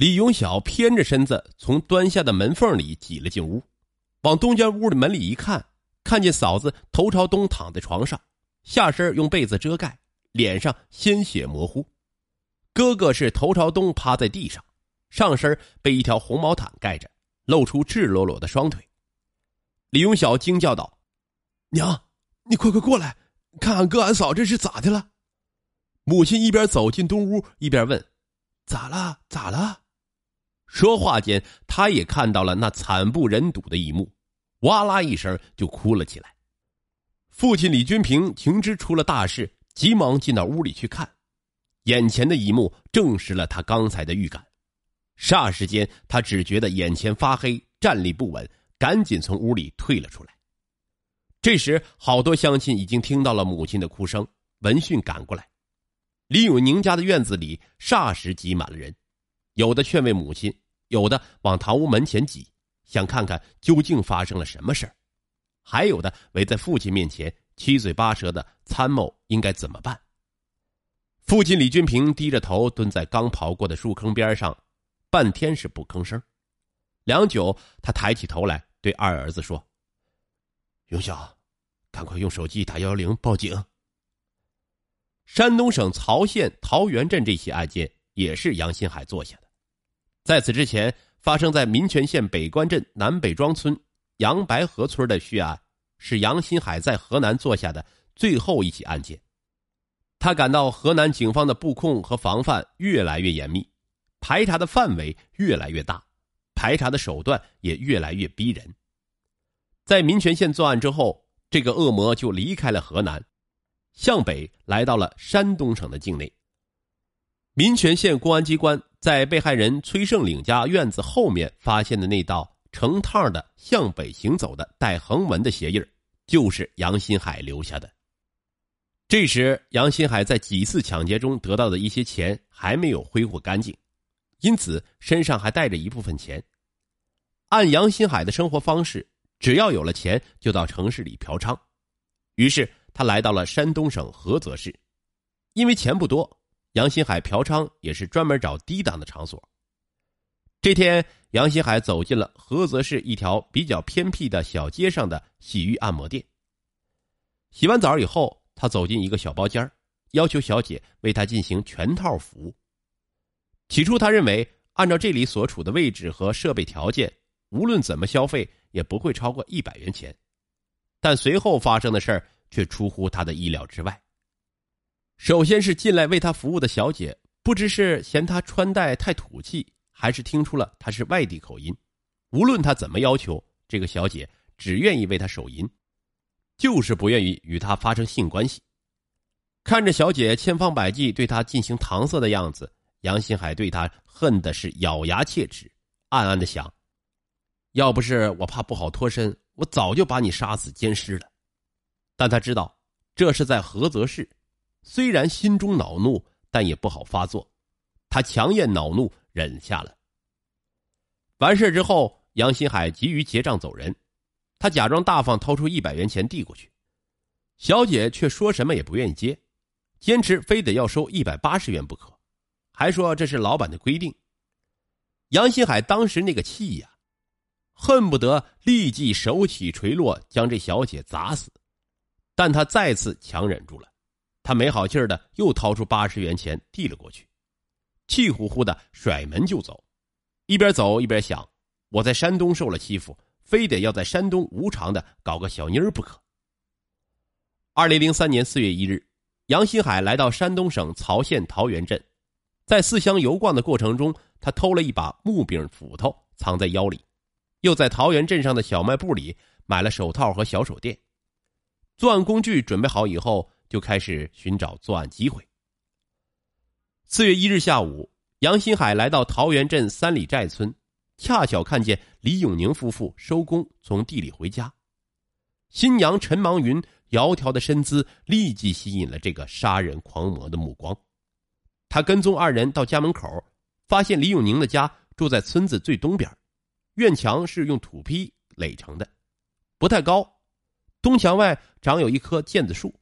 李永晓偏着身子从端下的门缝里挤了进屋，往东间屋的门里一看，看见嫂子头朝东躺在床上，下身用被子遮盖，脸上鲜血模糊；哥哥是头朝东趴在地上，上身被一条红毛毯盖着，露出赤裸裸的双腿。李永晓惊叫道：“娘，你快快过来，看俺哥俺嫂这是咋的了？”母亲一边走进东屋，一边问：“咋了？咋了？”说话间，他也看到了那惨不忍睹的一幕，哇啦一声就哭了起来。父亲李军平情知出了大事，急忙进到屋里去看，眼前的一幕证实了他刚才的预感。霎时间，他只觉得眼前发黑，站立不稳，赶紧从屋里退了出来。这时，好多乡亲已经听到了母亲的哭声，闻讯赶过来。李永宁家的院子里霎时挤满了人。有的劝慰母亲，有的往堂屋门前挤，想看看究竟发生了什么事儿；还有的围在父亲面前，七嘴八舌的参谋应该怎么办。父亲李军平低着头蹲在刚刨过的树坑边上，半天是不吭声。良久，他抬起头来对二儿子说：“永晓，赶快用手机打幺幺零报警。”山东省曹县桃源镇这起案件也是杨新海做下的。在此之前，发生在民权县北关镇南北庄村杨白河村的血案，是杨新海在河南做下的最后一起案件。他感到河南警方的布控和防范越来越严密，排查的范围越来越大，排查的手段也越来越逼人。在民权县作案之后，这个恶魔就离开了河南，向北来到了山东省的境内。民权县公安机关在被害人崔胜岭家院子后面发现的那道成套的向北行走的带横纹的鞋印就是杨新海留下的。这时，杨新海在几次抢劫中得到的一些钱还没有挥霍干净，因此身上还带着一部分钱。按杨新海的生活方式，只要有了钱就到城市里嫖娼。于是他来到了山东省菏泽市，因为钱不多。杨新海嫖娼也是专门找低档的场所。这天，杨新海走进了菏泽市一条比较偏僻的小街上的洗浴按摩店。洗完澡以后，他走进一个小包间要求小姐为他进行全套服务。起初，他认为按照这里所处的位置和设备条件，无论怎么消费也不会超过一百元钱。但随后发生的事却出乎他的意料之外。首先是进来为他服务的小姐，不知是嫌他穿戴太土气，还是听出了他是外地口音。无论他怎么要求，这个小姐只愿意为他手淫，就是不愿意与他发生性关系。看着小姐千方百计对他进行搪塞的样子，杨新海对他恨的是咬牙切齿，暗暗的想：要不是我怕不好脱身，我早就把你杀死奸尸了。但他知道这是在菏泽市。虽然心中恼怒，但也不好发作。他强咽恼怒，忍下了。完事之后，杨新海急于结账走人。他假装大方，掏出一百元钱递过去。小姐却说什么也不愿意接，坚持非得要收一百八十元不可，还说这是老板的规定。杨新海当时那个气呀，恨不得立即手起锤落将这小姐砸死，但他再次强忍住了。他没好气儿的又掏出八十元钱递了过去，气呼呼的甩门就走，一边走一边想：我在山东受了欺负，非得要在山东无偿的搞个小妮儿不可。二零零三年四月一日，杨新海来到山东省曹县桃源镇，在四乡游逛的过程中，他偷了一把木柄斧头藏在腰里，又在桃源镇上的小卖部里买了手套和小手电，作案工具准备好以后。就开始寻找作案机会。四月一日下午，杨新海来到桃源镇三里寨村，恰巧看见李永宁夫妇收工从地里回家。新娘陈芒云窈窕的身姿立即吸引了这个杀人狂魔的目光。他跟踪二人到家门口，发现李永宁的家住在村子最东边，院墙是用土坯垒成的，不太高。东墙外长有一棵楝子树。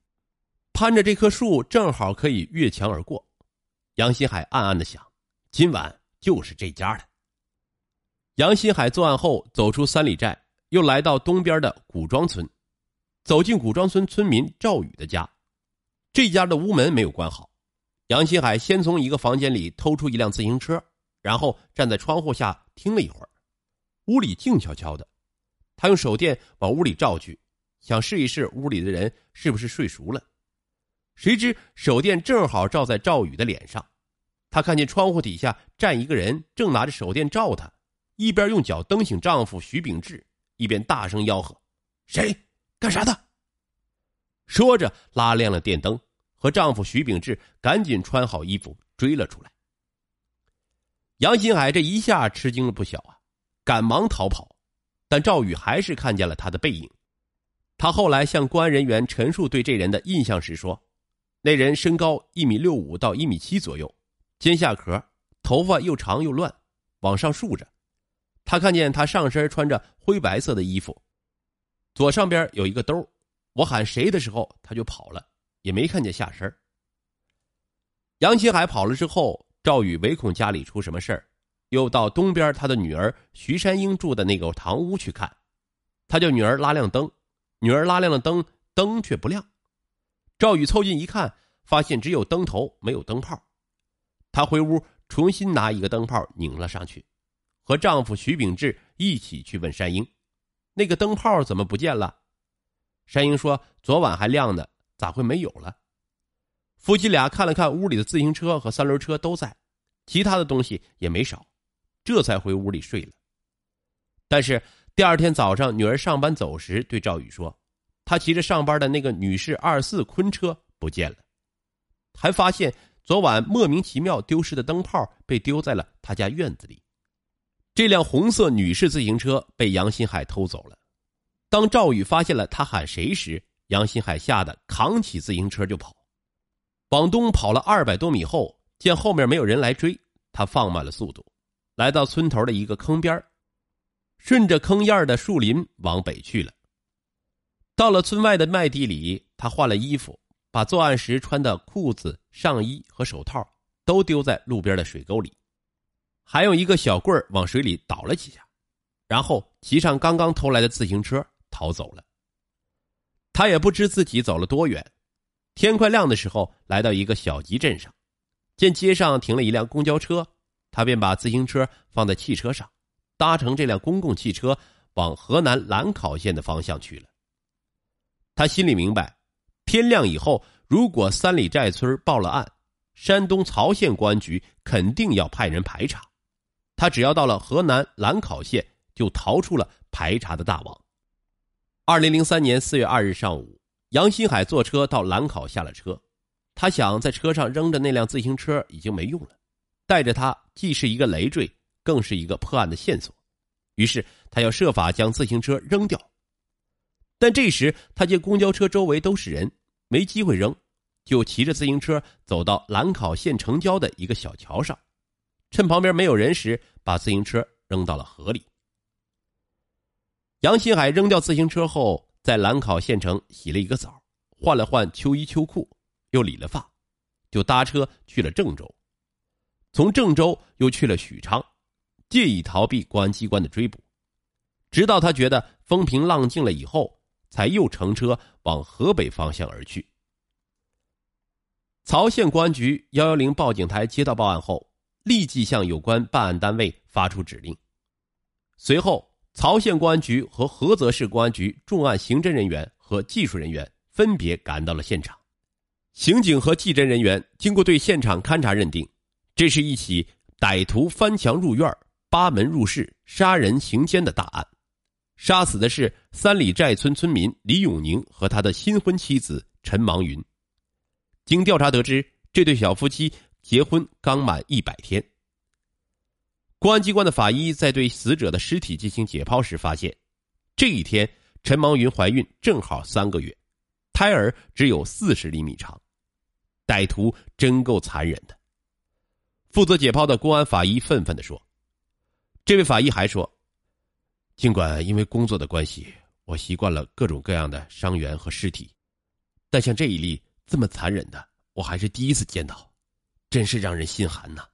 攀着这棵树，正好可以越墙而过。杨新海暗暗的想：今晚就是这家的。杨新海作案后走出三里寨，又来到东边的古庄村，走进古庄村村民赵宇的家。这家的屋门没有关好，杨新海先从一个房间里偷出一辆自行车，然后站在窗户下听了一会儿。屋里静悄悄的，他用手电往屋里照去，想试一试屋里的人是不是睡熟了。谁知手电正好照在赵宇的脸上，他看见窗户底下站一个人，正拿着手电照他，一边用脚蹬醒丈夫徐秉志，一边大声吆喝：“谁？干啥的？”说着拉亮了电灯，和丈夫徐秉志赶紧穿好衣服追了出来。杨新海这一下吃惊了不小啊，赶忙逃跑，但赵宇还是看见了他的背影。他后来向公安人员陈述对这人的印象时说。那人身高一米六五到一米七左右，尖下壳，头发又长又乱，往上竖着。他看见他上身穿着灰白色的衣服，左上边有一个兜。我喊谁的时候，他就跑了，也没看见下身。杨新海跑了之后，赵宇唯恐家里出什么事儿，又到东边他的女儿徐山英住的那个堂屋去看。他叫女儿拉亮灯，女儿拉亮了灯，灯却不亮。赵宇凑近一看，发现只有灯头没有灯泡。他回屋重新拿一个灯泡拧了上去，和丈夫徐秉志一起去问山英：“那个灯泡怎么不见了？”山英说：“昨晚还亮呢，咋会没有了？”夫妻俩看了看屋里的自行车和三轮车都在，其他的东西也没少，这才回屋里睡了。但是第二天早上，女儿上班走时对赵宇说。他骑着上班的那个女士二四昆车不见了，还发现昨晚莫名其妙丢失的灯泡被丢在了他家院子里。这辆红色女士自行车被杨新海偷走了。当赵宇发现了他喊谁时，杨新海吓得扛起自行车就跑。往东跑了二百多米后，见后面没有人来追，他放慢了速度，来到村头的一个坑边顺着坑沿的树林往北去了。到了村外的麦地里，他换了衣服，把作案时穿的裤子、上衣和手套都丢在路边的水沟里，还用一个小棍往水里倒了几下，然后骑上刚刚偷来的自行车逃走了。他也不知自己走了多远，天快亮的时候，来到一个小集镇上，见街上停了一辆公交车，他便把自行车放在汽车上，搭乘这辆公共汽车往河南兰考县的方向去了。他心里明白，天亮以后，如果三里寨村报了案，山东曹县公安局肯定要派人排查。他只要到了河南兰考县，就逃出了排查的大网。二零零三年四月二日上午，杨新海坐车到兰考下了车，他想在车上扔着那辆自行车已经没用了，带着它既是一个累赘，更是一个破案的线索，于是他要设法将自行车扔掉。但这时，他见公交车周围都是人，没机会扔，就骑着自行车走到兰考县城郊的一个小桥上，趁旁边没有人时，把自行车扔到了河里。杨新海扔掉自行车后，在兰考县城洗了一个澡，换了换秋衣秋裤，又理了发，就搭车去了郑州，从郑州又去了许昌，借以逃避公安机关的追捕，直到他觉得风平浪静了以后。才又乘车往河北方向而去。曹县公安局幺幺零报警台接到报案后，立即向有关办案单位发出指令。随后，曹县公安局和菏泽市公安局重案刑侦人员和技术人员分别赶到了现场。刑警和技侦人员经过对现场勘查，认定这是一起歹徒翻墙入院、扒门入室、杀人行奸的大案。杀死的是三里寨村村民李永宁和他的新婚妻子陈芒云。经调查得知，这对小夫妻结婚刚满一百天。公安机关的法医在对死者的尸体进行解剖时发现，这一天陈芒云怀孕正好三个月，胎儿只有四十厘米长。歹徒真够残忍的。负责解剖的公安法医愤愤地说：“这位法医还说。”尽管因为工作的关系，我习惯了各种各样的伤员和尸体，但像这一例这么残忍的，我还是第一次见到，真是让人心寒呐。